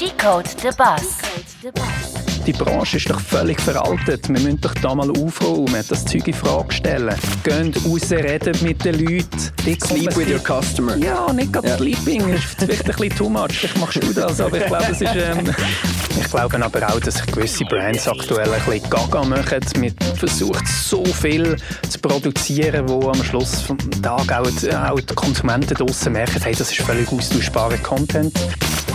Decode the Bus. Die Branche ist doch völlig veraltet. Wir müssen doch da mal aufräumen, das Zeug in Frage stellen. Geht raus, redet mit den Leuten. Sleep with your customer. Ja, nicht gerade Ja. Sleeping. Das ist vielleicht ein bisschen too much. Vielleicht machst du das, aber ich glaube, es ist... Ähm, ich glaube aber auch, dass gewisse Brands aktuell ein bisschen gaga machen. Man versucht so viel zu produzieren, wo am Schluss vom Tag auch die, auch die Konsumenten draussen merken, hey, das ist völlig austauschbarer Content.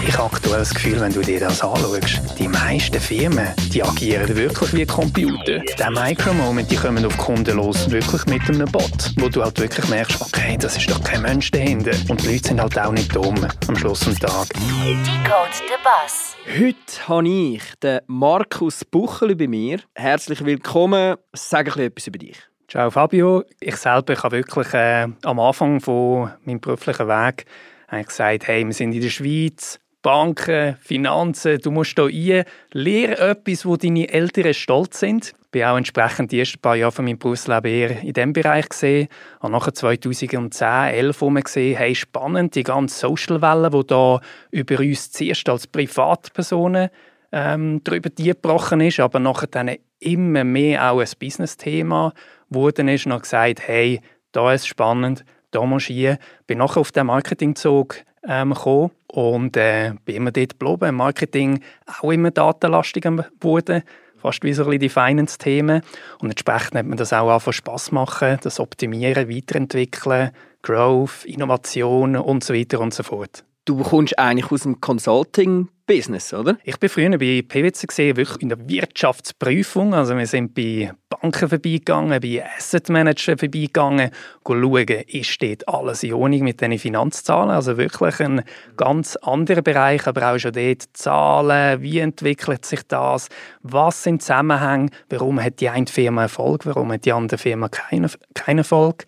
Ich habe aktuell das Gefühl, wenn du dir das anschaust, die meisten Firmen, die agieren wirklich wie Computer. Der Micro-Moment, die kommen auf Kunden los, wirklich mit einem Bot, wo du halt wirklich merkst, okay, das ist doch kein Mensch dahinter. Und die Leute sind halt auch nicht dumm am Schluss des Tages. Decode the Bus. Heute habe ich den Markus Bucheli bei mir. Herzlich willkommen. Sag ein bisschen etwas über dich. Ciao Fabio. Ich selber ich habe wirklich äh, am Anfang von meinem beruflichen Weg eigentlich gesagt, hey, wir sind in der Schweiz, Banken, Finanzen, du musst hier rein, lerne etwas, wo deine Eltern stolz sind. Ich war auch entsprechend die ersten paar Jahre von meinem Berufsleben eher in diesem Bereich gesehen. Habe nachher 2010, 2011 herum gesehen, hey, spannend, die ganze Social-Welle, die da über uns zuerst als Privatpersonen ähm, darüber gebrochen ist, aber nachher dann immer mehr auch ein Business-Thema wurde ist und habe gesagt, hey, da ist spannend, da musst du hier. Bin nachher auf den Marketingzug ähm, gekommen und äh, bin immer dort geblieben. Marketing auch immer datenlastiger geworden, fast wie so ein bisschen die Finance-Themen. Und entsprechend hat mir das auch angefangen Spass machen, das Optimieren, Weiterentwickeln, Growth, Innovation und so weiter und so fort. Du kommst eigentlich aus dem Consulting-Business, oder? Ich bin früher bei PwC gesehen, wirklich in der Wirtschaftsprüfung. Also wir sind bei Banken vorbeigegangen, bei Asset Managern vorbeigegangen, schauen, ist dort alles in Ordnung mit diesen Finanzzahlen. Also wirklich ein ganz anderer Bereich, aber auch schon dort Zahlen, wie entwickelt sich das, was sind Zusammenhänge, warum hat die eine Firma Erfolg, warum hat die andere Firma keinen keinen Erfolg.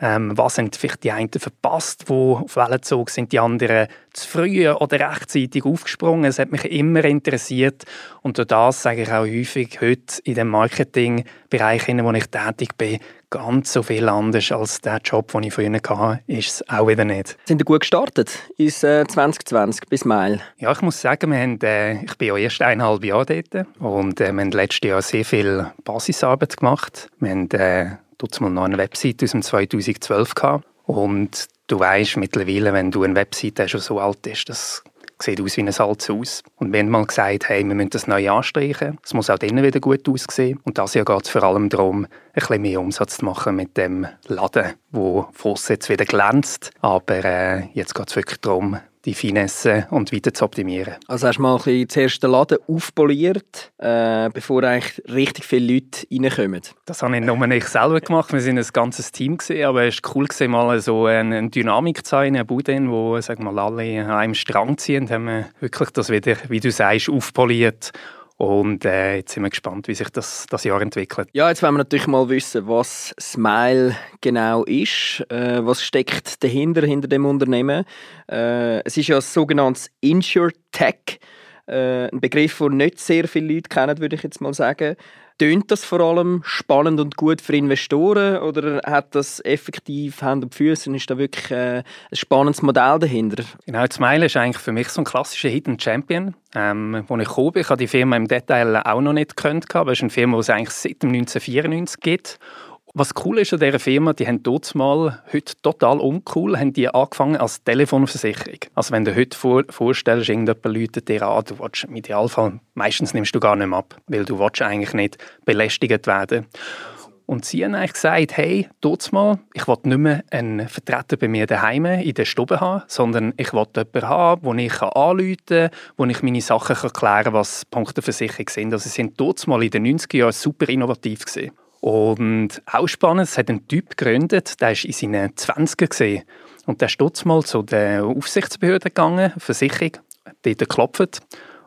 Ähm, was haben vielleicht die einen verpasst, wo auf Wellenzug sind die anderen zu früh oder rechtzeitig aufgesprungen. Es hat mich immer interessiert und durch das sage ich auch häufig heute in dem Marketingbereich, in dem ich tätig bin, ganz so viel anders als der Job, den ich früher hatte, ist es auch wieder nicht. Sind ihr gut gestartet ins äh, 2020 bis Mai? Ja, ich muss sagen, wir haben, äh, ich bin ja erst eineinhalb Jahre dort und äh, wir haben letztes Jahr sehr viel Basisarbeit gemacht. Wir haben äh, mal noch eine Website aus dem 2012 gehabt. Und du weißt mittlerweile, wenn du eine Website die so alt ist, das sieht aus wie ein altes Haus. Und wir haben mal gesagt, hey, wir müssen das neu anstreichen. Es muss auch drinnen wieder gut aussehen. Und das Jahr geht es vor allem darum, ein bisschen mehr Umsatz zu machen mit dem Laden, wo Voss jetzt wieder glänzt. Aber äh, jetzt geht es wirklich darum, die Finesse und weiter zu optimieren. Also hast du mal ein bisschen zuerst den Laden aufpoliert, äh, bevor eigentlich richtig viele Leute reinkommen. Das habe ich nur ich selber gemacht. Wir sind ein ganzes Team gesehen, aber es war cool gewesen, mal so eine, Dynamik zu haben, eine Bude, wo sag mal, alle an einem Strang ziehen. Und haben wir wirklich das wieder, wie du sagst, aufpoliert. Und äh, jetzt sind wir gespannt, wie sich das, das Jahr entwickelt. Ja, jetzt wollen wir natürlich mal wissen, was Smile genau ist. Äh, was steckt dahinter, hinter dem Unternehmen? Äh, es ist ja ein sogenanntes InsurTech. Äh, ein Begriff, den nicht sehr viele Leute kennen, würde ich jetzt mal sagen. Tönt das vor allem spannend und gut für Investoren oder hat das effektiv Hand und Füße und ist da wirklich äh, ein spannendes Modell dahinter? Genau, Smile ist eigentlich für mich so ein klassischer Hidden Champion. Ähm, wo ich gekommen bin, ich habe die Firma im Detail auch noch nicht gekannt, aber es ist eine Firma, die es eigentlich seit dem 1994 gibt. Was cool ist an dieser Firma, die haben dort mal, heute total uncool, haben die angefangen als Telefonversicherung. Also wenn du heute vor, vorstellst, irgendjemand läutet dir an, du willst im Idealfall, meistens nimmst du gar nicht mehr ab, weil du willst eigentlich nicht belästigt werden. Und sie haben eigentlich gesagt, hey, dort mal, ich will nicht mehr einen Vertreter bei mir daheim in der Stube haben, sondern ich will jemanden haben, wo ich anrufen kann, wo ich meine Sachen kann klären kann, was Punkte Versicherung sind. Also sie sind dort mal in den 90er Jahren super innovativ gewesen. Und auch spannend, es hat einen Typ gegründet, der war in seinen 20er gesehen. Und der ist mal zu der Aufsichtsbehörde gegangen, Versicherung, dort geklopft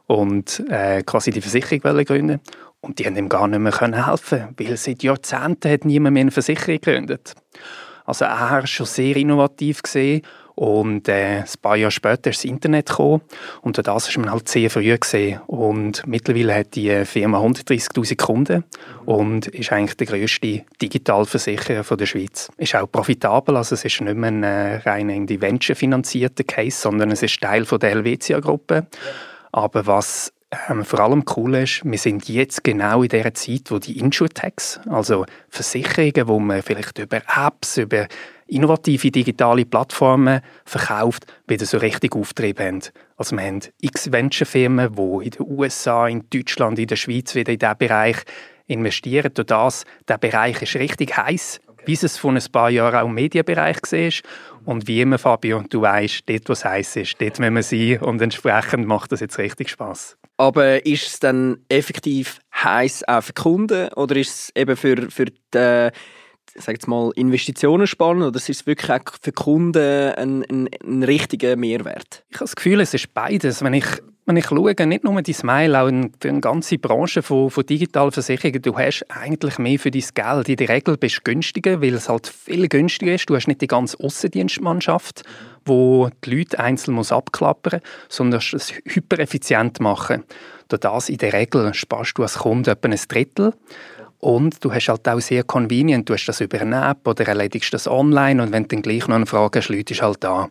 und äh, quasi die Versicherung gründen. Und die haben ihm gar nicht mehr können helfen, weil seit Jahrzehnten hat niemand mehr eine Versicherung gegründet. Also er war schon sehr innovativ gesehen und äh, ein paar Jahre später ist das Internet gekommen und durch das ist man halt sehr früh gesehen und mittlerweile hat die Firma 130'000 Kunden und ist eigentlich der grösste Digitalversicherer der Schweiz. Ist auch profitabel, also es ist nicht mehr ein äh, rein in die Venture finanzierter Case, sondern es ist Teil von der Helvetia-Gruppe. Aber was ähm, vor allem cool ist, wir sind jetzt genau in der Zeit, wo die Insurtechs, also Versicherungen, wo man vielleicht über Apps, über innovative digitale Plattformen verkauft, wieder so richtig Auftrieb haben. Also wir haben x Venture-Firmen, die in den USA, in Deutschland, in der Schweiz wieder in diesen Bereich investieren. Durch das, der Bereich ist richtig heiß, okay. wie es vor ein paar Jahren auch im Medienbereich war. Und wie immer, Fabio, du weißt, dort, wo es heiß ist, dort müssen wir sein und entsprechend macht das jetzt richtig Spaß. Aber ist es dann effektiv heiß auch für Kunden oder ist es eben für, für die sag jetzt mal, Investitionen spannend oder ist es wirklich auch für Kunden ein, ein, ein richtiger Mehrwert? Ich habe das Gefühl, es ist beides. Wenn ich, wenn ich schaue, nicht nur die Smile, auch in die ganze Branche von, von digitalen Versicherungen, du hast eigentlich mehr für dein Geld. In der Regel bist du günstiger, weil es halt viel günstiger ist. Du hast nicht die ganze Aussendienstmannschaft, wo die Leute einzeln muss abklappern sondern es hypereffizient machen. Durch das in der Regel sparst du als Kunde etwa ein Drittel. Und du hast halt auch sehr convenient, du hast das über eine App oder erledigst das online und wenn du dann gleich noch eine Frage hast, ist halt da.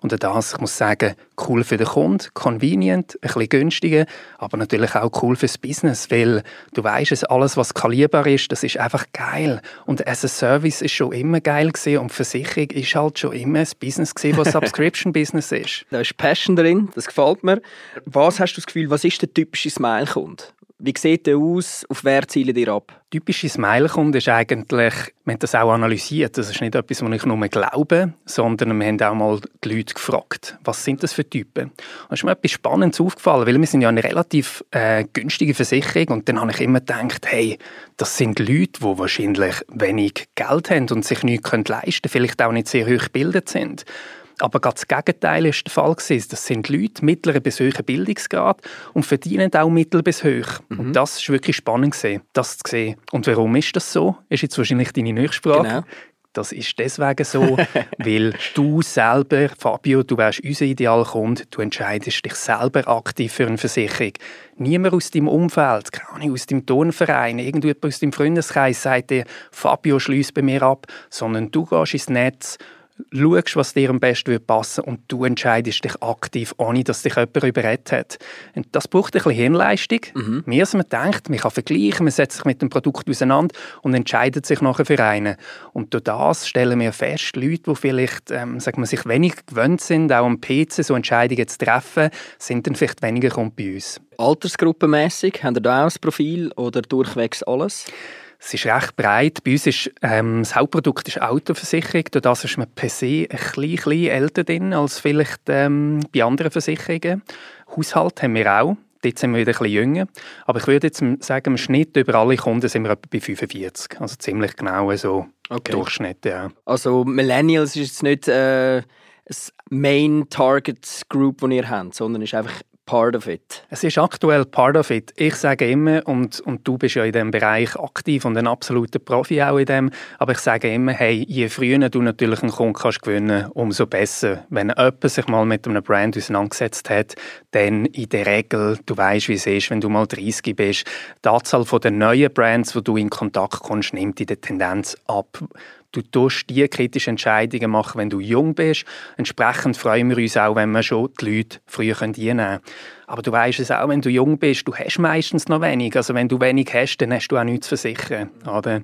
Und das, ich muss sagen, cool für den Kunden, convenient, ein bisschen günstiger, aber natürlich auch cool fürs Business, weil du weißt, alles, was skalierbar ist, das ist einfach geil. Und as a Service ist schon immer geil gewesen und Versicherung ist halt schon immer ein Business gewesen, was Subscription-Business ist. Da ist Passion drin, das gefällt mir. Was hast du das Gefühl, was ist der typische Smile-Kunde? Wie sieht der aus? Auf wer zielen ihr ab? Typische Smile-Kunde ist eigentlich, wir haben das auch analysiert, das ist nicht etwas, was ich nur glaube, sondern wir haben auch mal die Leute gefragt, was sind das für Typen? Und es ist mir etwas Spannendes aufgefallen, weil wir sind ja eine relativ äh, günstige Versicherung und dann habe ich immer gedacht, hey, das sind Leute, die wahrscheinlich wenig Geld haben und sich nichts leisten können, vielleicht auch nicht sehr hoch gebildet sind. Aber gerade das Gegenteil ist der Fall gewesen. Das sind Leute mittleren bis hohen Bildungsgrad und verdienen auch mittel bis hoch. Mhm. Und das ist wirklich spannend gewesen, das zu sehen. Und warum ist das so? Ist jetzt wahrscheinlich deine Nachsprache. Genau. Das ist deswegen so, weil du selber, Fabio, du wärst unser Idealkunde, du entscheidest dich selber aktiv für eine Versicherung. Niemand aus deinem Umfeld, gar nicht aus deinem Turnverein, irgendjemand aus deinem Freundeskreis sagt dir, Fabio, schließ bei mir ab, sondern du gehst ins Netz schaust, was dir am besten passen würde und du entscheidest dich aktiv, ohne dass dich jemand überredet hat. Und das braucht ein bisschen Hirnleistung. Mhm. Mehr als man denkt, man kann vergleichen, man setzt sich mit dem Produkt auseinander und entscheidet sich nachher für einen. Und durch das stellen wir fest, Leute, die vielleicht ähm, sagen wir, sich wenig gewöhnt sind, auch am PC so Entscheidungen zu treffen, sind dann vielleicht weniger bei uns. Altersgruppenmässig, haben ihr da auch ein Profil oder durchwegs alles? Es ist recht breit. Bei uns ist ähm, das Hauptprodukt ist Autoversicherung. Durch das ist man per se ein bisschen, bisschen älter drin als vielleicht ähm, bei anderen Versicherungen. Haushalt haben wir auch. Dort sind wir wieder ein bisschen jünger. Aber ich würde jetzt sagen, im Schnitt über alle Kunden sind wir etwa bei 45. Also ziemlich genau so okay. Durchschnitt. Ja. Also Millennials ist jetzt nicht äh, das Main Target Group, das ihr habt, sondern ist einfach part of it? Es ist aktuell part of it. Ich sage immer, und, und du bist ja in diesem Bereich aktiv und ein absoluter Profi auch in dem, aber ich sage immer, hey, je früher du natürlich einen Kunden kannst gewinnen umso besser. Wenn jemand sich mal mit einem Brand auseinandergesetzt hat, dann in der Regel, du weißt, wie es ist, wenn du mal 30 bist, die Anzahl der neuen Brands, wo du in Kontakt kommst, nimmt in der Tendenz ab. Du tust die kritischen Entscheidungen machen, wenn du jung bist. Entsprechend freuen wir uns auch, wenn wir schon die Leute früher einnehmen können. Aber du weißt es auch, wenn du jung bist, du hast meistens noch wenig. Also wenn du wenig hast, dann hast du auch nichts zu versichern. Oder?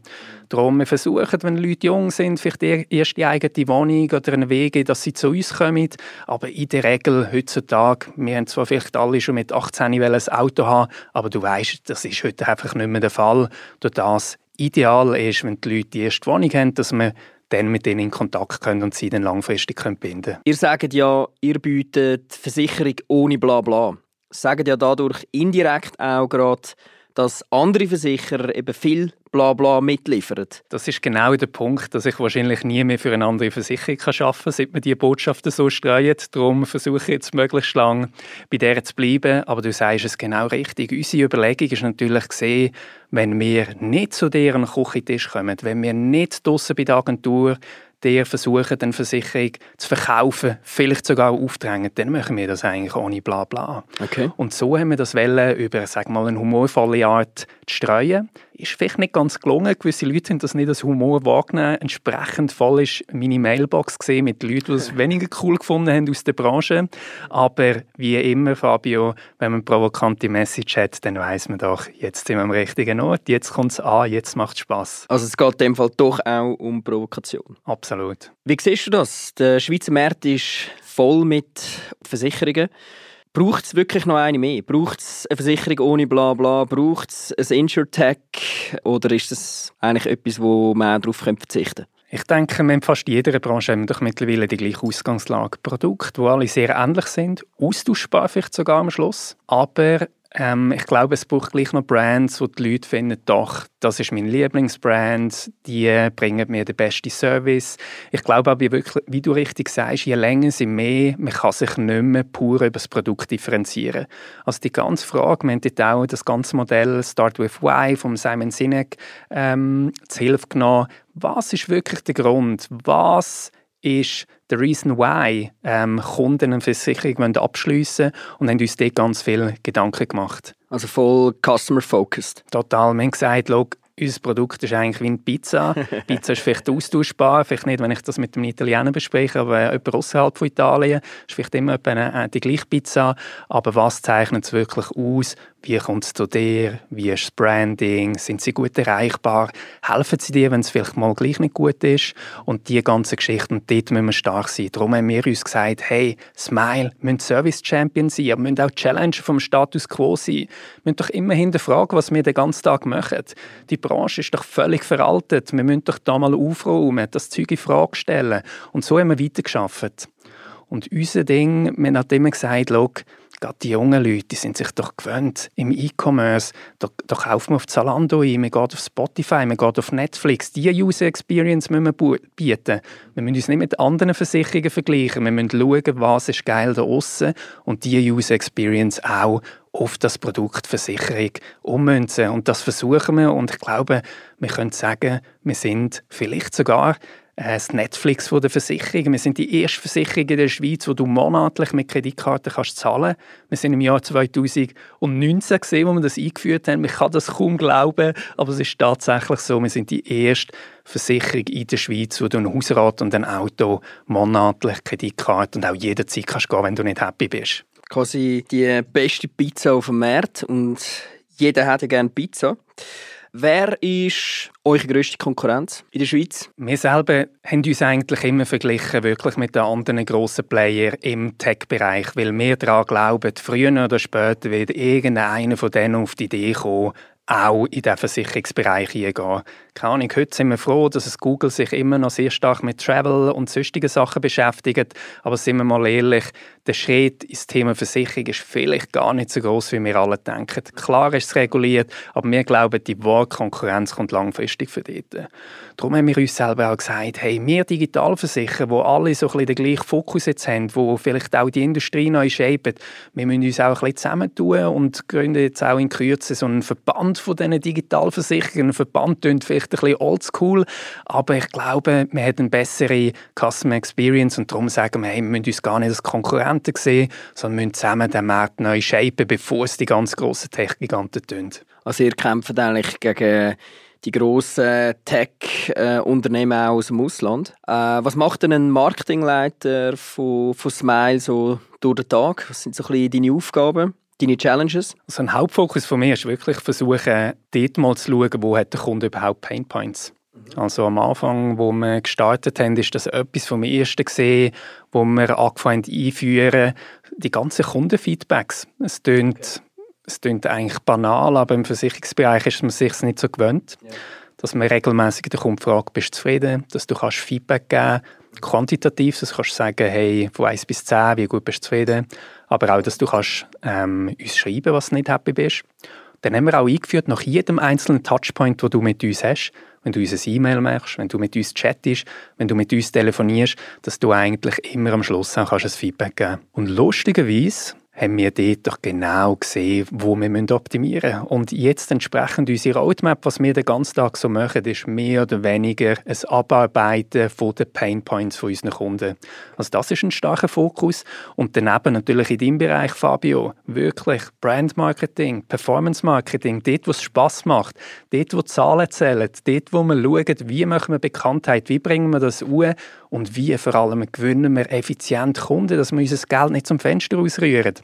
Darum, wir versuchen, wenn Leute jung sind, vielleicht erst die eigene Wohnung oder einen Weg, dass sie zu uns kommen. Aber in der Regel heutzutage, wir haben zwar vielleicht alle schon mit 18 ein Auto haben, aber du weißt, das ist heute einfach nicht mehr der Fall. Durch das ideal ist, wenn die Leute die erste Wohnung haben, dass man dann mit denen in Kontakt können und sie dann langfristig können binden. Ihr sagt ja, ihr bietet Versicherung ohne Blabla. Sagt ja dadurch indirekt auch gerade, dass andere Versicherer eben viel Blabla mitliefern. Das ist genau der Punkt, dass ich wahrscheinlich nie mehr für eine andere Versicherung arbeiten kann, seit man diese Botschaften so streuen. Darum versuche ich jetzt möglichst lange bei der zu bleiben. Aber du sagst es genau richtig. Unsere Überlegung ist natürlich gesehen, wenn wir nicht zu deren Küchentisch kommen, wenn wir nicht draussen bei der Agentur der versuchen, eine Versicherung zu verkaufen, vielleicht sogar aufdrängen, dann machen wir das eigentlich ohne bla bla. Okay. Und so haben wir das Welle über, sag mal, eine humorvolle Art zu streuen ist vielleicht nicht ganz gelungen. Gewisse Leute haben das nicht als Humor wahrgenommen. Entsprechend voll ist meine Mailbox gesehen mit Leuten, die es weniger cool gefunden haben aus der Branche. Aber wie immer, Fabio, wenn man eine provokante Message hat, dann weiß man doch, jetzt sind wir am richtigen Ort, jetzt kommt es an, jetzt macht es Spass. Also es geht in dem Fall doch auch um Provokation. Absolut. Wie siehst du das? Der Schweizer Markt ist voll mit Versicherungen. Braucht es wirklich noch eine mehr? Braucht es eine Versicherung ohne Blabla? Braucht es ein InsurTech? Oder ist das eigentlich etwas, wo man darauf verzichten könnte? Ich denke, in fast jeder Branche haben wir doch mittlerweile die gleiche Ausgangslage. Produkte, die alle sehr ähnlich sind, austauschbar vielleicht sogar am Schluss, aber ähm, ich glaube, es braucht gleich noch Brands, wo die Leute finden, doch, das ist mein Lieblingsbrand, die bringen mir den besten Service. Ich glaube aber wie du richtig sagst, je länger sie mehr, man kann sich nicht mehr pur über das Produkt differenzieren. Also die ganze Frage, wir haben dort auch das ganze Modell Start with Why von Simon Sinek ähm, zu Hilfe genommen. Was ist wirklich der Grund? Was ist der Reason Why ähm, Kunden eine Versicherung abschliessen und haben uns dort ganz viel Gedanken gemacht. Also voll customer-focused. Total. Wir haben gesagt, unser Produkt ist eigentlich wie eine Pizza. Pizza ist vielleicht austauschbar, vielleicht nicht, wenn ich das mit dem Italiener bespreche, aber jemand außerhalb von Italien ist vielleicht immer eine, die gleiche Pizza. Aber was zeichnet es wirklich aus? Wie kommt es zu dir? Wie ist das Branding? Sind sie gut erreichbar? Helfen sie dir, wenn es vielleicht mal gleich nicht gut ist? Und die ganze Geschichte, und dort müssen wir stark sein. Darum haben wir uns gesagt, hey, Smile, müssen Service Champion sein, aber müssen auch Challenger vom Status Quo sein. Wir müssen doch immer hinterfragen, was wir den ganzen Tag machen. Die Branche ist doch völlig veraltet. Wir müssen doch da mal aufräumen, das Zeug in Frage stellen. Und so haben wir weitergearbeitet. Und unser Ding, wir haben immer gesagt, gerade die jungen Leute, die sind sich doch gewöhnt im E-Commerce, da, da kauft man auf Zalando ein, man geht auf Spotify, man geht auf Netflix. Diese User Experience müssen wir bieten. Wir müssen uns nicht mit anderen Versicherungen vergleichen. Wir müssen schauen, was ist geil da außen und diese User Experience auch auf das Produkt Versicherung ummünzen. Und das versuchen wir und ich glaube, wir können sagen, wir sind vielleicht sogar das Netflix von der Versicherung. Wir sind die erste Versicherung in der Schweiz, wo du monatlich mit Kreditkarten kannst zahlen. Wir sind im Jahr 2019 gesehen, wo wir das eingeführt haben. Ich kann das kaum glauben, aber es ist tatsächlich so. Wir sind die erste Versicherung in der Schweiz, wo du ein Hausrat und ein Auto monatlich Kreditkarte und auch jederzeit kannst gehen, wenn du nicht happy bist. Quasi die beste Pizza auf dem Markt und jeder hätte gerne Pizza. Wer ist eure grösste Konkurrenz in der Schweiz? Wir selber haben uns eigentlich immer verglichen wirklich mit den anderen grossen Playern im Tech-Bereich, weil wir daran glauben, früher oder später wird irgendeiner von denen auf die Idee kommen, auch in den Versicherungsbereich hineingehen. Keine Ahnung, heute sind wir froh, dass es Google sich immer noch sehr stark mit Travel und sonstigen Sachen beschäftigt. Aber sind wir mal ehrlich, der Schritt ins Thema Versicherung ist vielleicht gar nicht so groß, wie wir alle denken. Klar ist es reguliert, aber wir glauben, die wahre Konkurrenz kommt langfristig für dort. Darum haben wir uns selber auch gesagt, hey, wir Digitalversicherer, wo alle so ein bisschen den gleichen Fokus jetzt haben, wo vielleicht auch die Industrie neu shapen, wir müssen uns auch ein bisschen zusammentun und gründen jetzt auch in Kürze so einen Verband von diesen Digitalversicherern. Ein Verband klingt vielleicht ein bisschen oldschool, aber ich glaube, wir haben eine bessere Customer Experience und darum sagen wir, hey, wir müssen uns gar nicht als Konkurrenten sehen, sondern müssen zusammen den Markt neu shapen, bevor es die ganz grossen Tech-Giganten tun. Also ihr kämpft eigentlich gegen die grossen Tech-Unternehmen aus dem Ausland. Äh, was macht denn ein Marketingleiter von, von Smile so durch den Tag? Was sind so ein bisschen deine Aufgaben? Deine Challenges? Also ein Hauptfokus von mir ist wirklich versuchen, dort mal zu schauen, wo hat der Kunde überhaupt Painpoints. Also am Anfang, wo wir gestartet haben, ist das etwas vom Ersten gesehen, wo wir angefangen haben einführen, die ganzen Kundenfeedbacks. Es tönt, okay. es tönt eigentlich banal, aber im Versicherungsbereich ist man sich nicht so gewöhnt. Ja. Dass man regelmäßig den Kunden fragt, bist du zufrieden, dass du kannst Feedback geben quantitativ, das kannst du sagen, hey, von 1 bis 10, wie gut bist du zufrieden, aber auch, dass du kannst, ähm, uns schreiben was du nicht happy bist. Dann haben wir auch eingeführt, nach jedem einzelnen Touchpoint, den du mit uns hast, wenn du uns ein E-Mail machst, wenn du mit uns chattest, wenn du mit uns telefonierst, dass du eigentlich immer am Schluss auch kannst ein Feedback geben Und lustigerweise haben wir dort doch genau gesehen, wo wir optimieren müssen. Und jetzt entsprechend unsere Roadmap, was wir den ganzen Tag so machen, ist mehr oder weniger ein Abarbeiten von den Painpoints von unseren Kunden. Also das ist ein starker Fokus. Und daneben natürlich in deinem Bereich, Fabio, wirklich Brand Marketing, Performance Marketing, dort, wo es Spass macht, dort, wo Zahlen zählen, dort, wo wir schauen, wie machen wir Bekanntheit, wie bringen wir das an und wie vor allem gewinnen wir effizient Kunden, dass wir unser Geld nicht zum Fenster ausrühren.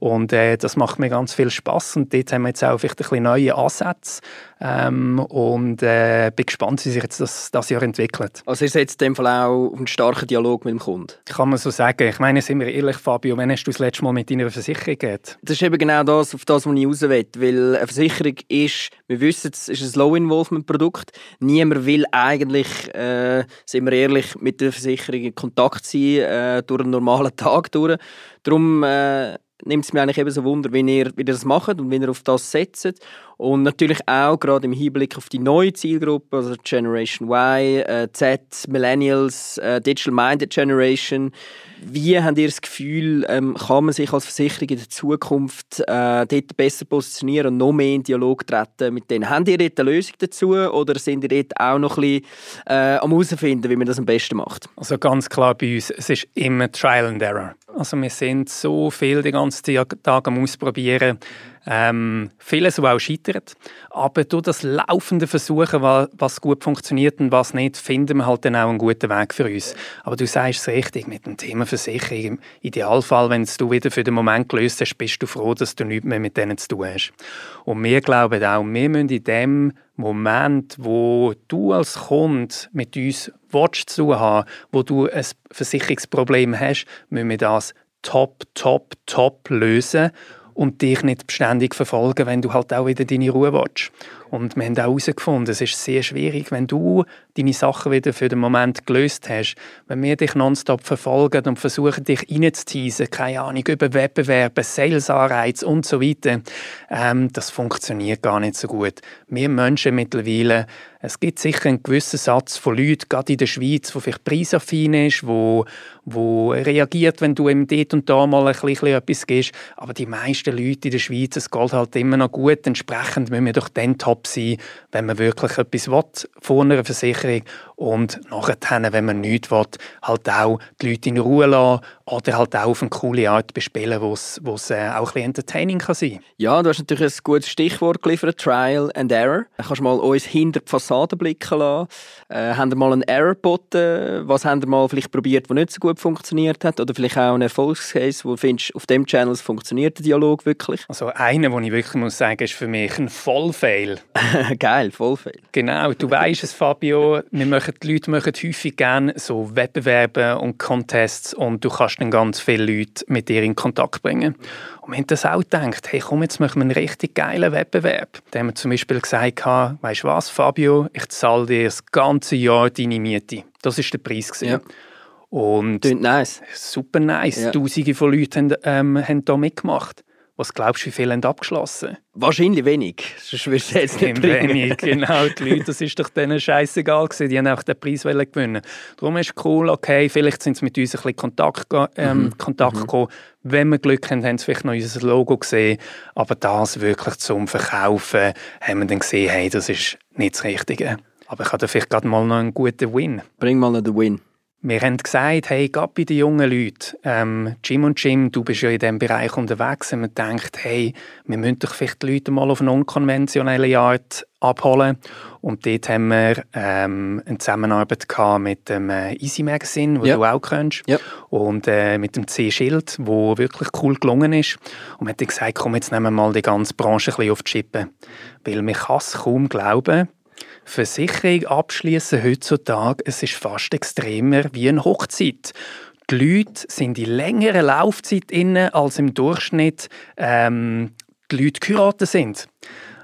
Und äh, das macht mir ganz viel Spaß und dort haben wir jetzt auch vielleicht ein bisschen neue Ansätze ähm, und äh, bin gespannt, wie sich jetzt das, das Jahr entwickelt. Also ihr setzt in dem Fall auch auf einen starken Dialog mit dem Kunden? Kann man so sagen. Ich meine, sind wir ehrlich, Fabio, wann hast du das letzte Mal mit deiner Versicherung geredet? Das ist eben genau das, auf das, was ich raus will. Weil eine Versicherung ist, wir wissen, es ist ein Low-Involvement-Produkt. Niemand will eigentlich, äh, sind wir ehrlich, mit der Versicherung in Kontakt sein, äh, durch einen normalen Tag durch. Darum äh, nimmt es mir eigentlich eben so Wunder, wie ihr, wie ihr das macht und wie ihr auf das setzt. Und natürlich auch gerade im Hinblick auf die neue Zielgruppe, also Generation Y, äh, Z, Millennials, äh, Digital Minded Generation. Wie habt ihr das Gefühl, ähm, kann man sich als Versicherung in der Zukunft äh, dort besser positionieren und noch mehr in Dialog treten mit denen? Habt ihr dort eine Lösung dazu oder sind ihr dort auch noch ein bisschen äh, am herausfinden, wie man das am besten macht? Also ganz klar bei uns, es ist immer Trial and Error. Also wir sind so viel den ganzen Tag am Ausprobieren. Ähm, vieles, was auch scheitert. Aber durch das laufende Versuchen, was gut funktioniert und was nicht, finden wir halt dann auch einen guten Weg für uns. Aber du sagst es richtig, mit dem Thema Versicherung, im Idealfall, wenn du wieder für den Moment gelöst hast, bist du froh, dass du nichts mehr mit denen zu tun hast. Und wir glauben auch, wir müssen in dem Moment, wo du als Kunde mit uns willst, zu haben, wo du ein Versicherungsproblem hast, müssen wir das top, top, top lösen und dich nicht beständig verfolgen, wenn du halt auch wieder deine Ruhe willst. Und wir haben auch herausgefunden, es ist sehr schwierig, wenn du deine Sachen wieder für den Moment gelöst hast, wenn wir dich nonstop verfolgen und versuchen, dich reinzuteasen, keine Ahnung, über Wettbewerbe, Sales-Anreize und so weiter, ähm, das funktioniert gar nicht so gut. Wir Menschen mittlerweile, es gibt sicher einen gewissen Satz von Leuten, gerade in der Schweiz, wo vielleicht preisaffin ist, wo, wo reagiert, wenn du ihm dort und da mal ein bisschen etwas gibst. Aber die meisten Leute in der Schweiz, es geht halt immer noch gut. Entsprechend müssen wir doch dann top sein, wenn man wirklich etwas will von einer Versicherung ingericht und nachher, wenn man nichts will, halt auch die Leute in Ruhe lassen oder halt auch auf eine coole Art bespielen, wo es äh, auch ein bisschen entertaining kann sein Ja, du hast natürlich ein gutes Stichwort geliefert, Trial and Error. Du kannst mal uns hinter die Fassade blicken lassen. Äh, haben wir mal einen Error geboten? Was haben wir mal vielleicht probiert, was nicht so gut funktioniert hat? Oder vielleicht auch einen Erfolgscase, wo du findest, auf dem Channel funktioniert der Dialog wirklich? Also einer, den ich wirklich muss sagen, ist für mich ein Vollfail. Geil, Vollfail. Genau, du weißt es, Fabio, wir machen, die Leute machen häufig gerne so Wettbewerbe und Contests und du kannst dann ganz viele Leute mit dir in Kontakt bringen. Und wir haben das auch gedacht, hey komm, jetzt machen wir einen richtig geilen Wettbewerb. Da haben wir zum Beispiel gesagt, weißt du was, Fabio, ich zahle dir das ganze Jahr deine Miete. Das war der Preis. Ja. Und Klingt nice. Super nice. Ja. Tausende von Leuten haben, ähm, haben da mitgemacht. Was glaubst du, wie viele haben abgeschlossen? Wahrscheinlich wenig. Sonst würdest du jetzt nicht wenig, genau. Die Leute, das ist doch denen scheißegal gewesen. Die haben auch den Preis gewinnen Darum ist es cool, okay, vielleicht sind sie mit uns ein bisschen Kontakt, ähm, mhm. Kontakt mhm. gekommen. Wenn wir Glück haben, haben sie vielleicht noch unser Logo gesehen. Aber das wirklich zum Verkaufen, haben wir dann gesehen, hey, das ist nicht das Richtige. Aber ich habe vielleicht gerade mal noch einen guten Win. Bring mal noch den Win. Wir haben gesagt, hey, gerade bei den jungen Leuten, ähm, Jim und Jim, du bist ja in diesem Bereich unterwegs, und man denkt, hey, wir müssen doch vielleicht die Leute mal auf eine unkonventionelle Art abholen. Und dort haben wir ähm, eine Zusammenarbeit gehabt mit dem äh, Easy Magazine, wo ja. du auch kennst, ja. und äh, mit dem C-Schild, wo wirklich cool gelungen ist. Und wir haben gesagt, komm, jetzt nehmen wir mal die ganze Branche ein bisschen auf die Schippe. Weil man kann es kaum glauben, Versicherung abschließen heutzutage, es ist fast extremer wie eine Hochzeit. Die Leute sind in längerer Laufzeit inne, als im Durchschnitt ähm, die Leute geheiratet sind.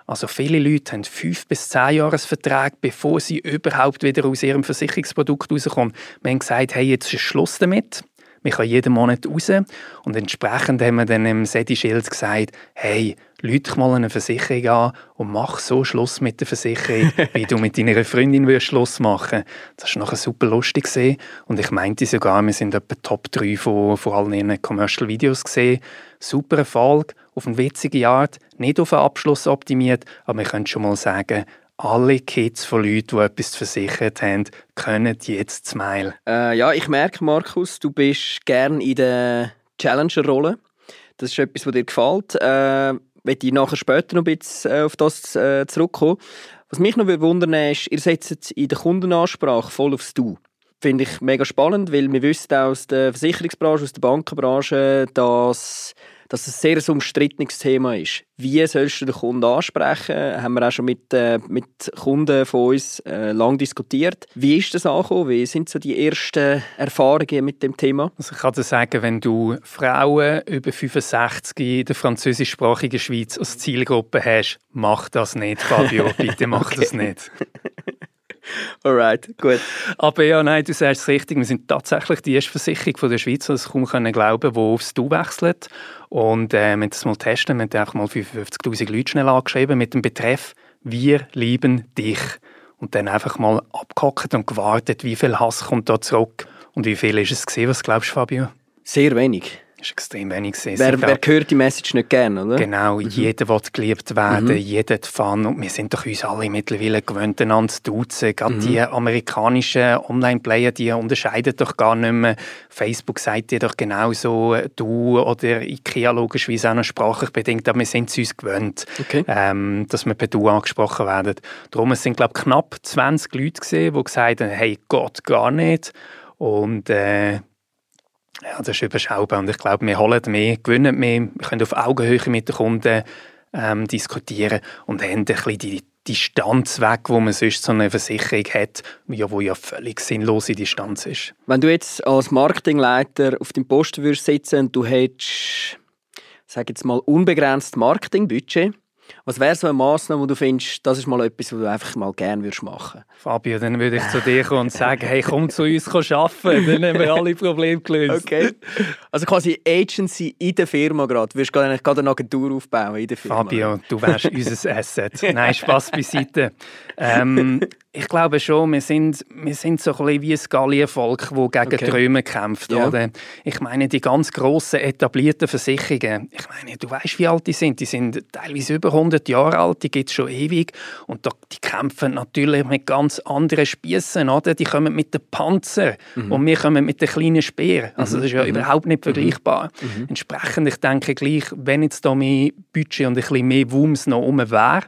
Also viele Leute haben fünf bis zehn Jahresverträge, bevor sie überhaupt wieder aus ihrem Versicherungsprodukt rauskommen. Wir haben gesagt, hey, jetzt ist Schluss damit. Wir können jeden Monat raus. Und entsprechend haben wir dann im Sedi Schild gesagt, hey, Lüte mal eine Versicherung an und mach so Schluss mit der Versicherung, wie du mit deiner Freundin wirst Schluss machen. Das war nachher super lustig gewesen. und ich meinte sogar, wir sind etwa Top 3 von, von allen ihren Commercial Videos gesehen. Super Erfolg, auf eine witzige Art, nicht auf einen Abschluss optimiert, aber wir können schon mal sagen, alle Kids von Leuten, die etwas versichert haben, können jetzt Smile. Äh, ja, ich merke, Markus, du bist gern in der Challenger-Rolle. Das ist etwas, was dir gefällt. Äh, möchte ich nachher später noch ein bisschen äh, auf das äh, zurückkommen. Was mich noch wundern ist, ihr setzt in der Kundenansprache voll aufs Du. Finde ich mega spannend, weil wir wissen aus der Versicherungsbranche, aus der Bankenbranche, dass dass es ein sehr umstrittenes Thema ist. Wie sollst du den Kunden ansprechen? Haben wir auch schon mit, äh, mit Kunden von uns äh, lang diskutiert. Wie ist das angekommen? Wie sind so die ersten Erfahrungen mit dem Thema? Also ich kann dir sagen, wenn du Frauen über 65 in der französischsprachigen Schweiz als Zielgruppe hast, mach das nicht, Fabio. Bitte mach okay. das nicht. Alright, gut. Aber ja, nein, du sagst es richtig. Wir sind tatsächlich die erste Versicherung von der Schweiz, das kaum können glauben, die aufs Du wechselt. Und äh, wir haben das mal testen. Wir haben auch mal 55.000 Leute schnell angeschrieben mit dem Betreff «Wir lieben dich». Und dann einfach mal abgehockt und gewartet, wie viel Hass kommt da zurück und wie viel ist es gesehen. Was glaubst du, Fabio? Sehr wenig. Das ist extrem wenig. Wer, wer hört die Message nicht gerne, oder? Genau, mhm. jeder will geliebt werden, mhm. jeder hat Fun. Und wir sind doch uns alle mittlerweile gewöhnt, einander zu duzen. Gerade mhm. die amerikanischen Online-Player, die unterscheiden doch gar nicht mehr. Facebook sagt dir doch genauso du oder Ikea logischerweise auch noch sprachlich bedingt, aber wir sind es uns gewöhnt, okay. ähm, dass wir per Du angesprochen werden. Darum es sind glaube ich, knapp 20 Leute gesehen, die gesagt haben, hey Gott, gar nicht. Und äh, ja, das ist überschaubar und ich glaube, wir holen mehr, gewinnen mehr, wir können auf Augenhöhe mit den Kunden ähm, diskutieren und haben ein bisschen die Distanz weg, wo man sonst so eine Versicherung hat, ja, wo ja völlig sinnlose Distanz ist. Wenn du jetzt als Marketingleiter auf dem Posten würdest sitzen und du hättest, sag jetzt mal, unbegrenzt Marketingbudget, was wäre so eine Massnahme, wo du findest, das ist mal etwas, was du einfach mal gerne würdest machen? Fabio, dann würde ich zu dir kommen und sagen, hey, komm zu uns arbeiten, dann haben wir alle Probleme gelöst. Okay. Also quasi Agency in der Firma gerade. Du wirst gerade eine Agentur aufbauen in der Firma. Fabio, du wärst unser Asset. Nein, Spaß beiseite. Ähm, ich glaube schon, wir sind, wir sind so ein bisschen wie ein Gallienvolk, das gegen okay. Träume kämpft. Ja. Oder? Ich meine, die ganz grossen, etablierten Versicherungen, ich meine, du weißt, wie alt die sind. Die sind teilweise über 100 Jahre alt, die gibt es schon ewig. Und die kämpfen natürlich mit ganz anderen Spießen. Oder? Die kommen mit den Panzer mhm. und wir kommen mit den kleinen Speeren. Also das ist ja mhm. überhaupt nicht mhm. vergleichbar. Mhm. Entsprechend, ich denke gleich, wenn jetzt da mehr Budget und ein bisschen mehr Wumms noch um wäre,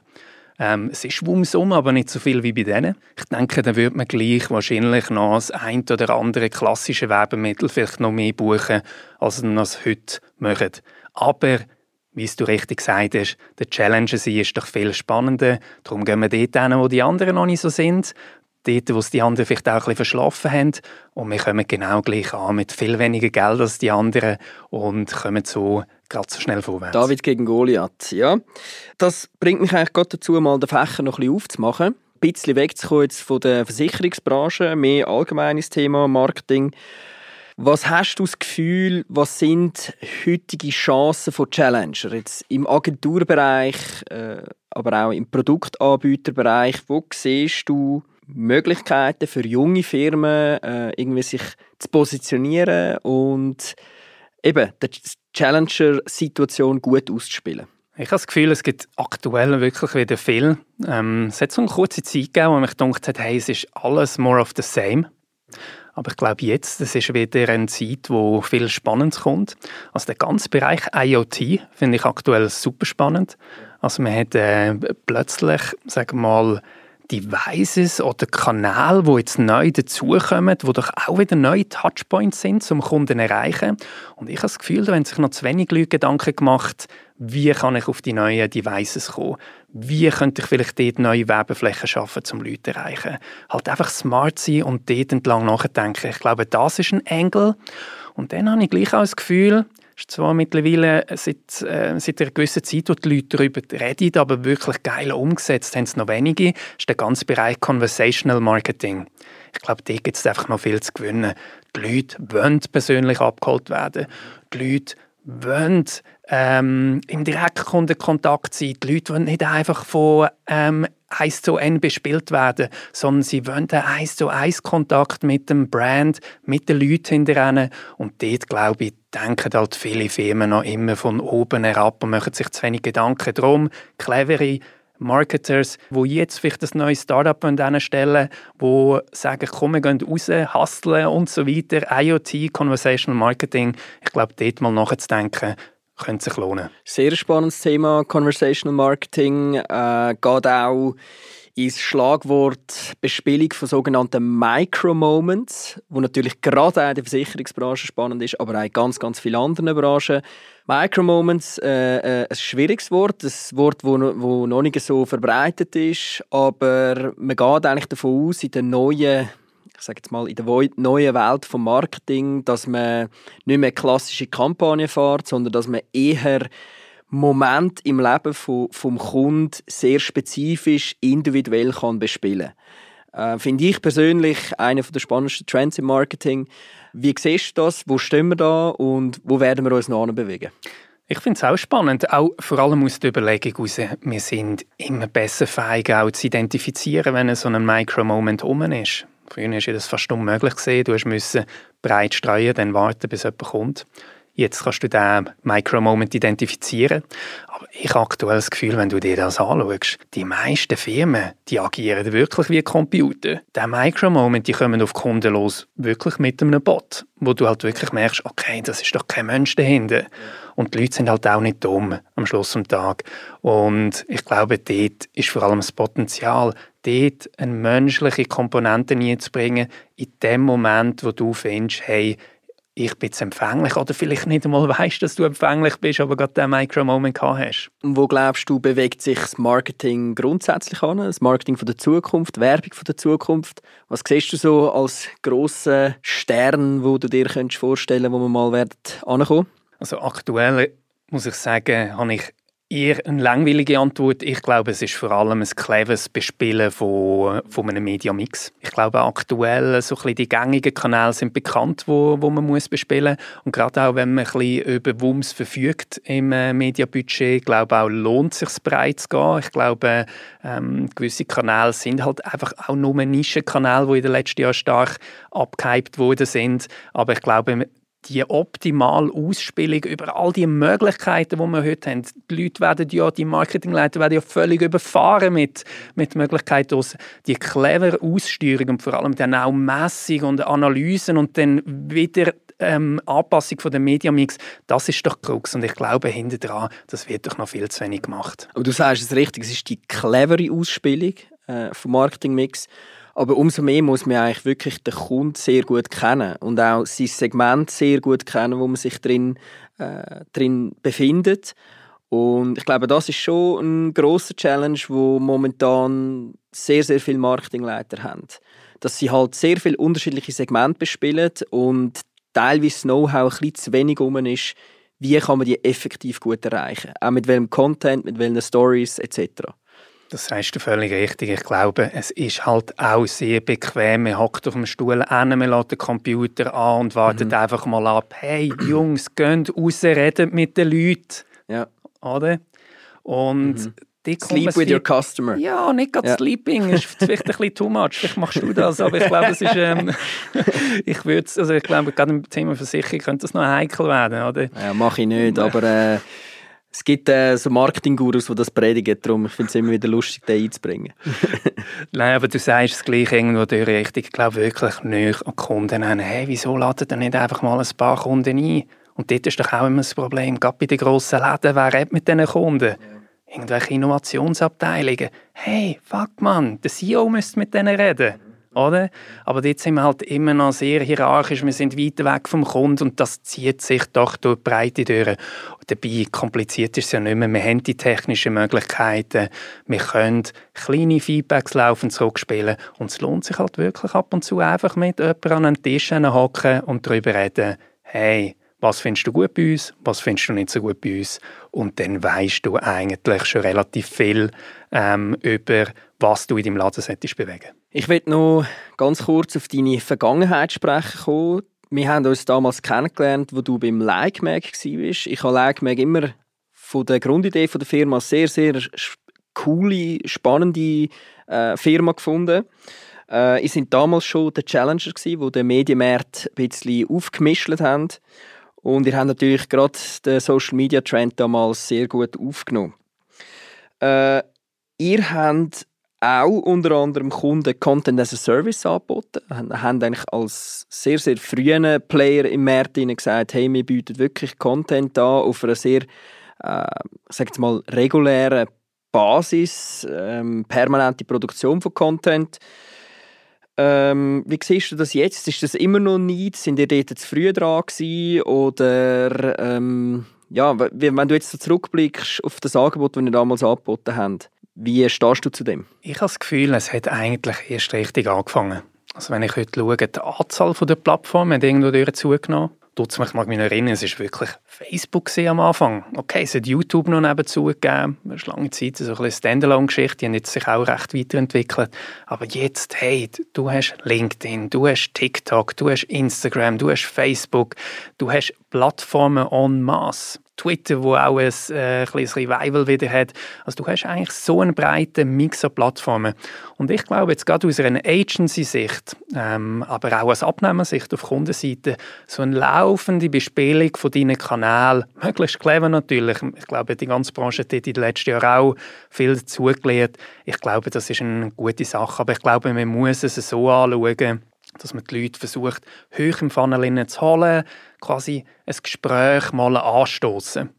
ähm, es ist Wumsum, aber nicht so viel wie bei denen. Ich denke, dann würde man gleich wahrscheinlich noch das ein oder andere klassische Werbemittel vielleicht noch mehr buchen, als man das heute macht. Aber wie du richtig gesagt hast, der Challenge ist doch viel spannender. Darum gehen wir dort hin, wo die anderen noch nicht so sind. Dort, wo es die anderen vielleicht auch ein bisschen verschlafen haben. Und wir kommen genau gleich an, mit viel weniger Geld als die anderen und kommen so gerade so schnell vorwärts. David gegen Goliath, ja. Das bringt mich eigentlich gerade dazu, mal den Fächer noch ein bisschen aufzumachen. Ein bisschen wegzukommen jetzt von der Versicherungsbranche, mehr allgemeines Thema Marketing. Was hast du das Gefühl, was sind heutige Chancen von Challenger? Jetzt im Agenturbereich, äh, aber auch im Produktanbieterbereich, wo siehst du Möglichkeiten für junge Firmen, äh, irgendwie sich zu positionieren und eben die Challenger-Situation gut auszuspielen? Ich habe das Gefühl, es gibt aktuell wirklich wieder viel. Ähm, es hat so eine kurze Zeit gegeben, wo mich gedacht hat, hey, es ist alles more of the same. Aber ich glaube jetzt, das ist wieder eine Zeit, wo viel Spannendes kommt. Also der ganze Bereich IoT finde ich aktuell super spannend. Also man hat äh, plötzlich, sagen wir mal, Devices oder Kanäle, die jetzt neu dazukommen, die doch auch wieder neue Touchpoints sind, um Kunden zu erreichen. Und ich habe das Gefühl, da haben sich noch zu wenig Leute Gedanken gemacht, wie kann ich auf die neuen Devices kommen? Wie könnte ich vielleicht dort neue Werbeflächen schaffen, um Leute zu erreichen? Halt einfach smart sein und dort entlang nachdenken. Ich glaube, das ist ein Angle. Und dann habe ich gleich auch das Gefühl, ist zwar mittlerweile seit, äh, seit einer gewissen Zeit, wo die Leute darüber reden, aber wirklich geil umgesetzt haben es noch wenige, ist der ganze Bereich Conversational Marketing. Ich glaube, da gibt es einfach noch viel zu gewinnen. Die Leute wollen persönlich abgeholt werden. Die Leute wollen ähm, im Direktkundenkontakt sein. Die Leute wollen nicht einfach von ähm, 1 zu N bespielt werden, sondern sie wollen einen 1 zu 1 Kontakt mit dem Brand, mit den Leuten hinterher. Und dort, glaube ich, denken halt viele Firmen noch immer von oben herab und machen sich zu wenig Gedanken darum. Clevere Marketers, die jetzt vielleicht ein neues Startup stellen die sagen, komm, wir gehen raus, hustlen und so weiter. IoT, Conversational Marketing, ich glaube, dort mal nachzudenken, könnte sich lohnen. Sehr spannendes Thema, Conversational Marketing. Äh, geht auch ins Schlagwort Bespielung von sogenannten Micro-Moments, wo natürlich gerade auch in der Versicherungsbranche spannend ist, aber auch in ganz, ganz vielen anderen Branchen. Micro-Moments, äh, äh, ein schwieriges Wort, ein Wort, wo, wo noch nicht so verbreitet ist, aber man geht eigentlich davon aus, in der neuen ich sage jetzt mal, in der neuen Welt vom Marketing, dass man nicht mehr klassische Kampagnen fährt, sondern dass man eher Moment im Leben vom, Kunden sehr spezifisch, individuell kann bespielen kann. Äh, Finde ich persönlich einer der spannendsten Trends im Marketing. Wie siehst du das? Wo stehen wir da und wo werden wir uns noch bewegen? Ich finde es auch spannend, auch vor allem aus der Überlegung heraus, wir sind immer besser fähig, auch zu identifizieren, wenn so ein Micro-Moment um ist. Früher war das fast unmöglich. Du musst breit streuen, dann warten, bis jemand kommt. Jetzt kannst du den Micro-Moment identifizieren. Ich habe aktuell das Gefühl, wenn du dir das anschaust, die meisten Firmen, die agieren wirklich wie Computer. Der Micro-Moment, die kommen auf Kunden los, wirklich mit einem Bot, wo du halt wirklich merkst, okay, das ist doch kein Mensch dahinter. Und die Leute sind halt auch nicht dumm am Schluss des Tages. Und ich glaube, dort ist vor allem das Potenzial, dort eine menschliche Komponente reinzubringen, in dem Moment, wo du findest, hey, ich bin jetzt empfänglich oder vielleicht nicht einmal weißt, dass du empfänglich bist, aber gerade diesen Micro-Moment hast. Wo glaubst du, bewegt sich das Marketing grundsätzlich an? Das Marketing von der Zukunft, Werbung von der Zukunft? Was siehst du so als grossen Stern, wo du dir vorstellen könntest, wo wir mal werden ankommen? Also aktuell muss ich sagen, habe ich eher eine langweilige Antwort. Ich glaube, es ist vor allem ein cleveres Bespielen von, von einem Mediamix. Ich glaube, aktuell so ein die gängigen Kanäle sind bekannt, wo, wo man muss bespielen muss. Und gerade auch, wenn man ein bisschen über Wums verfügt im äh, Mediabudget, ich glaube auch, lohnt es sich breit zu gehen. Ich glaube, ähm, gewisse Kanäle sind halt einfach auch nur Nischenkanäle, die in den letzten Jahren stark abgehypt worden sind. Aber ich glaube, die optimale Ausspielung über all die Möglichkeiten, die wir heute haben. Die Leute werden ja, die Marketingleiter werden ja völlig überfahren mit, mit Möglichkeiten aus die clevere Aussteuerung und vor allem dann auch Messung und Analysen und dann wieder ähm, Anpassung von dem Mediamix, das ist doch Krux und ich glaube hinter dran, das wird doch noch viel zu wenig gemacht. Aber du sagst es richtig, es ist die clevere Ausspielung äh, vom Marketingmix aber umso mehr muss man eigentlich wirklich den Kunden sehr gut kennen und auch sein Segment sehr gut kennen, wo man sich drin, äh, drin befindet. Und ich glaube, das ist schon ein großer Challenge, wo momentan sehr, sehr viele Marketingleiter haben. Dass sie halt sehr viele unterschiedliche Segmente bespielen und teilweise Know-how ein bisschen zu wenig um ist, wie kann man die effektiv gut erreichen. Auch mit welchem Content, mit welchen Stories etc. Das sagst du völlig richtig. Ich glaube, es ist halt auch sehr bequem. Man hockt auf dem Stuhl an, man lässt den Computer an und wartet mhm. einfach mal ab. Hey, Jungs, geht raus, redet mit den Leuten. Ja. Oder? Und mhm. Sleep with your customer. Ja, nicht gerade ja. Sleeping, ist vielleicht ein bisschen too much. Vielleicht machst du das, aber ich glaube, es ist, ähm, ich würde, also ich glaube, gerade im Thema Versicherung könnte das noch heikel werden, oder? Ja, mache ich nicht, aber äh, es gibt äh, so Marketing-Gurus, die das predigen, darum ich finde es immer wieder lustig, den einzubringen. Nein, aber du sagst es gleich irgendwo durch richtig. Ich glaube wirklich nicht an Kunden an, hey, wieso ladet ihr nicht einfach mal ein paar Kunden ein? Und dort ist doch auch immer das Problem, gerade bei den grossen Läden, wer redet mit diesen Kunden? Irgendwelche Innovationsabteilungen. Hey, fuck man, der CEO müsste mit denen reden oder? Aber dort sind wir halt immer noch sehr hierarchisch, wir sind weit weg vom Kunden und das zieht sich doch durch die Breite. Und dabei kompliziert ist es ja nicht mehr. Wir haben die technischen Möglichkeiten, wir können kleine Feedbacks laufend zurückspielen. Und es lohnt sich halt wirklich ab und zu einfach mit jemandem an einen Tisch hocken und darüber reden, hey, was findest du gut bei uns, was findest du nicht so gut bei uns? Und dann weißt du eigentlich schon relativ viel ähm, über was du in deinem Laden solltest bewegen Ich will noch ganz kurz auf deine Vergangenheit sprechen kommen. wir haben uns damals kennengelernt, wo du beim Like Mag warst. Ich habe Like Mag immer von der Grundidee der Firma sehr, sehr coole, spannende äh, Firma gefunden. Äh, ich sind damals schon der Challenger gewesen, wo der Medienmarkt ein bisschen aufgemischt haben. Und ihr habt natürlich gerade den Social Media Trend damals sehr gut aufgenommen. Äh, ihr habt auch unter anderem Kunden Content as a Service angeboten. Wir haben eigentlich als sehr, sehr frühen Player im Markt gesagt, hey, wir bieten wirklich Content an auf einer sehr, äh, sag mal, regulären Basis, ähm, permanente Produktion von Content. Ähm, wie siehst du das jetzt? Ist das immer noch nicht? Sind ihr dort zu früh dran gewesen? Oder ähm, ja, wenn du jetzt zurückblickst auf das Angebot, das wir damals angeboten haben, wie stehst du zu dem? Ich habe das Gefühl, es hat eigentlich erst richtig angefangen. Also wenn ich heute schaue, die Anzahl der Plattformen hat irgendwo zugenommen tut mich mal erinnern, es war wirklich Facebook am Anfang. Okay, es hat YouTube noch nebenzu gegeben. Es war lange Zeit so eine Standalone-Geschichte, die hat sich auch recht weiterentwickelt. Aber jetzt, hey, du hast LinkedIn, du hast TikTok, du hast Instagram, du hast Facebook, du hast Plattformen en masse. Twitter, wo auch ein äh, kleines Revival wieder hat. Also du hast eigentlich so einen breiten Mix an Plattformen. Und ich glaube jetzt gerade aus einer Agency-Sicht, ähm, aber auch aus Abnehmersicht auf Kundenseite, so eine laufende Bespielung von deinen Kanälen, möglichst clever natürlich. Ich glaube, die ganze Branche hat in den letzten Jahren auch viel dazugelernt. Ich glaube, das ist eine gute Sache, aber ich glaube, man muss es so anschauen, dass man die Leute versucht, hoch im Funnel zu holen, quasi ein Gespräch mal anstoßen.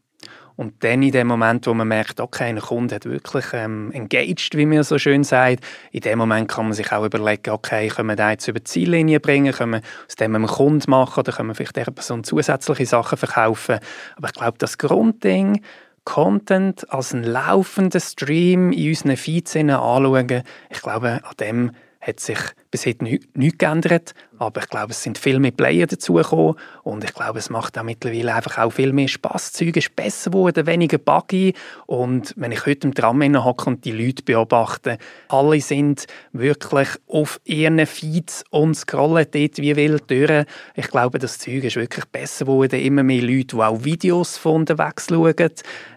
Und dann in dem Moment, wo man merkt, okay, ein Kunde hat wirklich ähm, engaged, wie man so schön sagt, in dem Moment kann man sich auch überlegen, okay, können wir da jetzt über die Ziellinie bringen, können wir aus dem einen Kunden machen oder können wir vielleicht dieser Person zusätzliche Sachen verkaufen. Aber ich glaube, das Grundding, Content als einen laufenden Stream in unseren Feeds anschauen, ich glaube, an dem hat sich bis heute nichts geändert, aber ich glaube, es sind viel mehr Player dazugekommen und ich glaube, es macht auch mittlerweile einfach auch viel mehr Spass. Zeug ist besser geworden, weniger buggy und wenn ich heute im Tram hocke und die Leute beobachte, alle sind wirklich auf ihren Feeds und scrollen dort wie wild durch. Ich glaube, das Zeug ist wirklich besser geworden. Immer mehr Leute, die auch Videos von unterwegs schauen,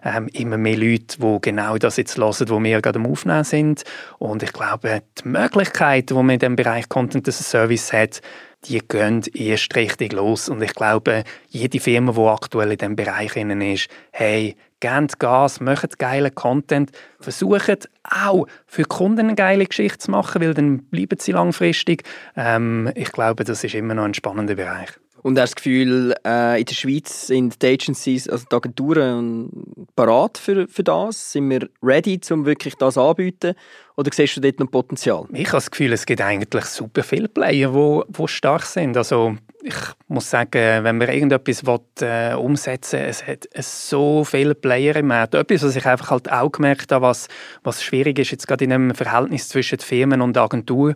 ähm, immer mehr Leute, die genau das jetzt hören, wo wir gerade am Aufnehmen sind und ich glaube, die Möglichkeiten, die man in diesem Bereich Bereich Content as a Service hat, die gehen erst richtig los. Und ich glaube, jede Firma, die aktuell in diesem Bereich ist, hey, gebt Gas, macht geilen Content, versucht auch für die Kunden eine geile Geschichte zu machen, weil dann bleiben sie langfristig. Ähm, ich glaube, das ist immer noch ein spannender Bereich. Und hast das Gefühl, äh, in der Schweiz sind die Agencies, also die Agenturen, parat für, für das? Sind wir ready, um wirklich das anzubieten? Oder siehst du dort noch Potenzial? Ich habe das Gefühl, es gibt eigentlich super viele Player, die wo, stark sind. Also ich muss sagen, wenn man irgendetwas will, äh, umsetzen will, es hat so viele Player im Markt. Etwas, was ich einfach halt auch gemerkt habe, was, was schwierig ist, jetzt gerade in einem Verhältnis zwischen Firmen und Agentur,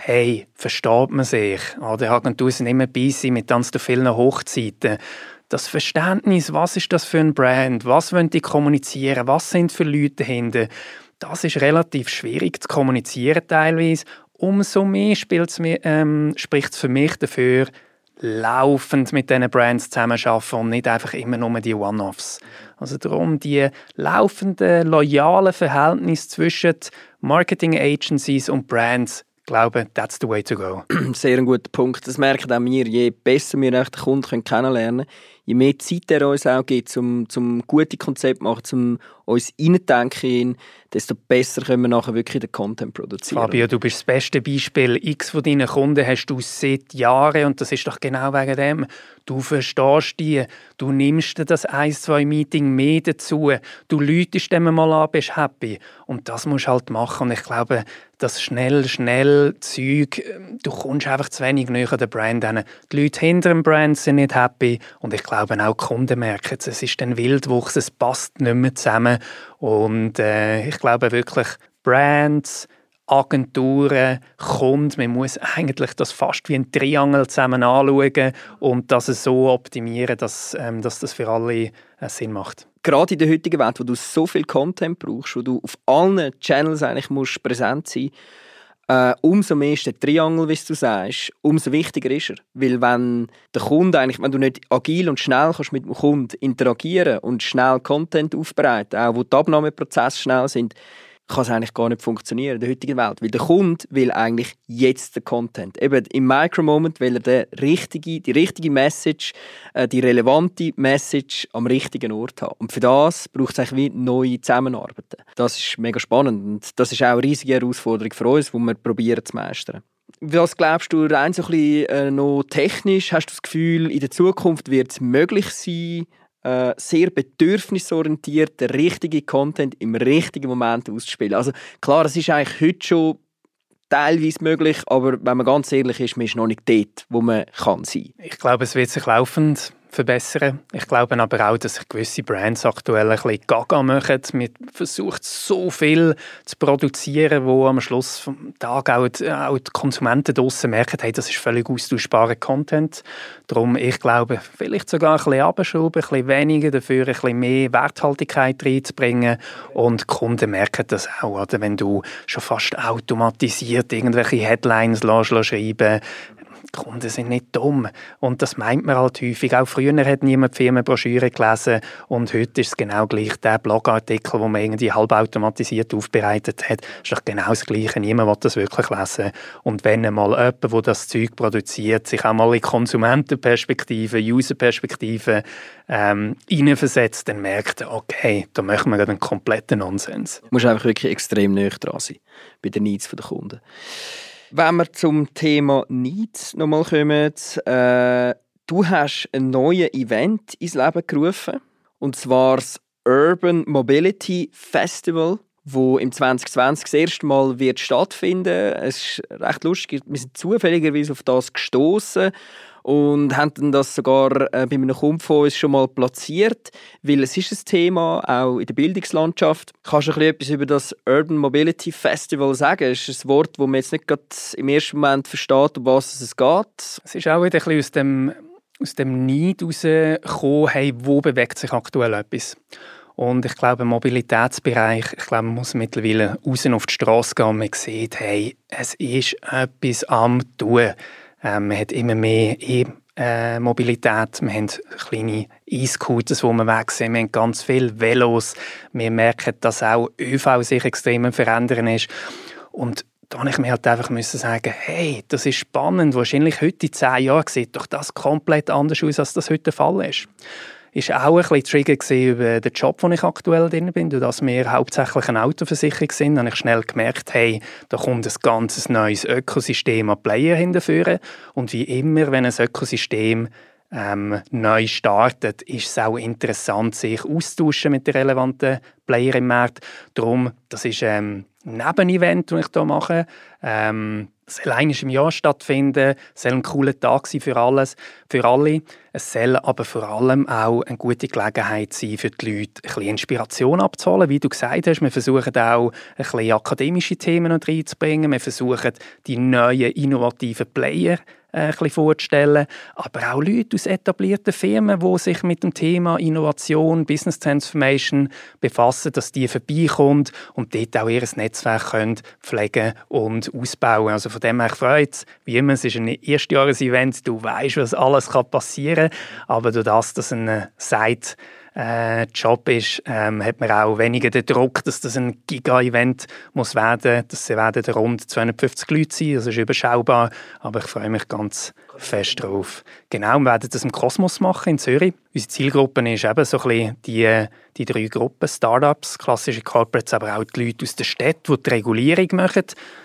hey, versteht man sich? Oder Agenturen sind immer busy mit ganz vielen Hochzeiten. Das Verständnis, was ist das für ein Brand, was wollen die kommunizieren, was sind für Leute dahinter, das ist relativ schwierig zu kommunizieren teilweise. Umso mehr ähm, spricht es für mich dafür, laufend mit diesen Brands zusammenarbeiten und nicht einfach immer nur die One-Offs. Also darum die laufenden, loyalen Verhältnisse zwischen Marketing Agencies und Brands glaube, that's the way to go. Sehr ein guter Punkt. Das merken auch wir. Je besser wir den Kunden kennenlernen können, je mehr Zeit er uns auch gibt, um, um gute Konzepte zu machen, um uns reinzudenken, desto besser können wir nachher wirklich den Content produzieren. Fabio, du bist das beste Beispiel. X von deinen Kunden hast du seit Jahren und das ist doch genau wegen dem. Du verstehst die, du nimmst dir das ein, zwei Meeting mehr dazu, du läutest dem mal an, bist happy. Und das musst du halt machen. Und ich glaube, das schnell, schnell Zeug, du kommst einfach zu wenig näher an den Brand hin. Die Leute hinter dem Brand sind nicht happy und ich glaube auch die Kunden merken es. Ist ein Wildwuchs, es passt nicht mehr zusammen und äh, ich glaube wirklich, Brands, Agenturen, Kunden, man muss eigentlich das fast wie ein Triangel zusammen anschauen und das so optimieren, dass, ähm, dass das für alle äh, Sinn macht. Gerade in der heutigen Welt, wo du so viel Content brauchst, wo du auf allen Channels eigentlich musst präsent sein äh, umso mehr ist der Triangel, wie du sagst, umso wichtiger ist er. Weil wenn der Kunde eigentlich, wenn du nicht agil und schnell kannst mit dem Kunden interagieren und schnell Content aufbereiten, auch wo die Abnahmeprozesse schnell sind, kann es eigentlich gar nicht funktionieren in der heutigen Welt. Weil der Kunde will eigentlich jetzt den Content. Eben im Micro-Moment will er den richtige, die richtige Message, äh, die relevante Message am richtigen Ort haben. Und für das braucht es eigentlich wie neue Zusammenarbeiten. Das ist mega spannend und das ist auch eine riesige Herausforderung für uns, die wir probieren zu meistern. Was glaubst du, rein so ein bisschen, äh, noch technisch, hast du das Gefühl, in der Zukunft wird es möglich sein, äh, sehr bedürfnisorientiert den richtigen Content im richtigen Moment auszuspielen. Also klar, es ist eigentlich heute schon teilweise möglich, aber wenn man ganz ehrlich ist, man ist noch nicht dort, wo man kann sein. Ich glaube, es wird sich laufend verbessern. Ich glaube aber auch, dass sich gewisse Brands aktuell ein bisschen gaga machen. Man versucht so viel zu produzieren, wo am Schluss vom Tag auch die, auch die Konsumenten draussen merken, hey, das ist völlig austauschbarer Content. Darum, ich glaube, vielleicht sogar ein bisschen abschrauben, ein bisschen weniger, dafür ein bisschen mehr Werthaltigkeit reinzubringen und die Kunden merken das auch, oder? wenn du schon fast automatisiert irgendwelche Headlines lässt, lässt schreiben Kunden sind nicht dumm. Und das meint man halt häufig. Auch früher hat niemand die Firmenbroschüre gelesen und heute ist es genau gleich. Der Blogartikel, den man irgendwie halbautomatisiert aufbereitet hat, ist doch genau das Gleiche. Niemand will das wirklich lesen. Und wenn einmal jemand, der das Zeug produziert, sich auch mal in Konsumentenperspektive, Userperspektive ähm, hineinversetzt, dann merkt er, okay, da machen wir einen kompletten Nonsens. Du musst einfach wirklich extrem nah dran sein bei den Needs der Kunden. Wenn wir zum Thema Needs nochmal kommen, äh, du hast ein neues Event ins Leben gerufen, und zwar das Urban Mobility Festival, wo im 2020 das erste Mal wird stattfinden. Es ist recht lustig, wir sind zufälligerweise auf das gestoßen und haben das sogar äh, bei einem Kumpel von uns schon mal platziert, weil es ist ein Thema, auch in der Bildungslandschaft. Kannst du etwas über das Urban Mobility Festival sagen? Es ist ein Wort, das man jetzt nicht gerade im ersten Moment versteht, um was es geht. Es ist auch wieder ein bisschen aus dem, aus dem Neid herausgekommen, hey, wo bewegt sich aktuell etwas? Und ich glaube, im Mobilitätsbereich, ich glaube, man muss mittlerweile raus auf die Straße gehen und man sieht, hey, es ist etwas am tun. Ähm, man hat immer mehr E-Mobilität. Wir haben kleine E-Scooters, wo wir weg sind. Wir haben ganz viele Velos. Wir merken, dass auch ÖV sich extrem verändern ist. Und da habe ich mir halt einfach müssen sagen, hey, das ist spannend. Wahrscheinlich heute in zehn Jahren sieht doch das komplett anders aus, als das heute der Fall ist ist auch ein bisschen Trigger über den Job, wo ich aktuell drin bin. Durch dass wir hauptsächlich eine Autoversicherung sind, habe ich schnell gemerkt, hey, da kommt ein ganz neues Ökosystem an Player hinterführen. Und wie immer, wenn ein Ökosystem ähm, neu startet, ist es auch interessant, sich auszutauschen mit den relevanten Player im Markt. Darum, das ist ähm, ein Nebenevent, das ich hier mache. Ähm, soll einmal im Jahr stattfinden, soll ein cooler Tag sein für alles, für alle. Es soll aber vor allem auch eine gute Gelegenheit sein, für die Leute ein bisschen Inspiration abzuholen. Wie du gesagt hast, wir versuchen auch ein bisschen akademische Themen reinzubringen. Wir versuchen die neuen innovativen Player ein bisschen vorzustellen, aber auch Leute aus etablierten Firmen, die sich mit dem Thema Innovation, Business Transformation befassen, dass die vorbeikommen und dort auch ihr Netzwerk können pflegen und ausbauen. Also von dem her freut es, wie immer, es ist ein Erstjahresevent, du weißt, was alles passieren kann, aber durch das, dass ein Site äh, Job ist, ähm, hat man auch weniger den Druck, dass das ein Giga-Event muss werden. Das werden rund 250 Leute sein, das ist überschaubar, aber ich freue mich ganz fest drauf. Genau, wir werden das im Kosmos machen in Zürich. Unsere Zielgruppe ist eben so ein bisschen die, die drei Gruppen, Startups, klassische Corporates, aber auch die Leute aus der Stadt, die die Regulierung machen.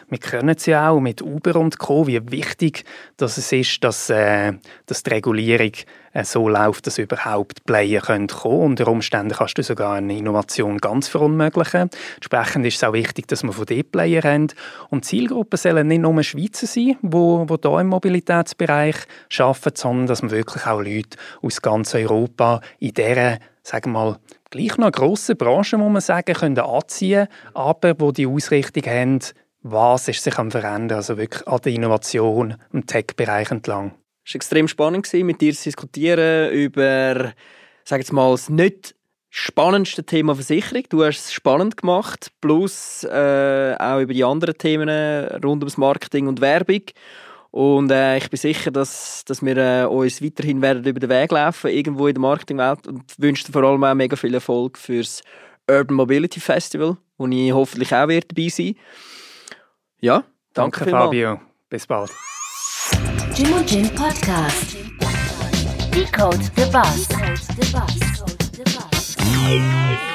Wir kennen es ja auch mit Uber und Co., wie wichtig dass es ist, dass, äh, dass die Regulierung äh, so läuft, dass überhaupt Player kommen können. Unter Umständen kannst du sogar eine Innovation ganz verunmöglichen. Entsprechend ist es auch wichtig, dass wir von dort Player haben. Und Zielgruppen sollen nicht nur Schweizer sein, die, hier im Mobilitätsbereich arbeiten, dass wir wirklich auch Leute aus ganz Europa in dieser, sagen wir mal, gleich noch grossen Branche, muss man sagen, können anziehen aber wo die Ausrichtung haben, was ist sich am Verändern, also wirklich an der Innovation im Tech-Bereich entlang. Es war extrem spannend, mit dir zu diskutieren über, sag jetzt mal, das nicht spannendste Thema Versicherung. Du hast es spannend gemacht, plus äh, auch über die anderen Themen rund ums Marketing und Werbung. Und äh, ich bin sicher, dass, dass wir äh, uns weiterhin werden über den Weg laufen, irgendwo in der Marketingwelt. Und wünsche dir vor allem auch mega viel Erfolg fürs Urban Mobility Festival, wo ich hoffentlich auch werde dabei sein Ja, danke, danke Fabio. Bis bald. Jim und Jim Podcast. Decode the Bus. Decode the Bus. Decode the Bus.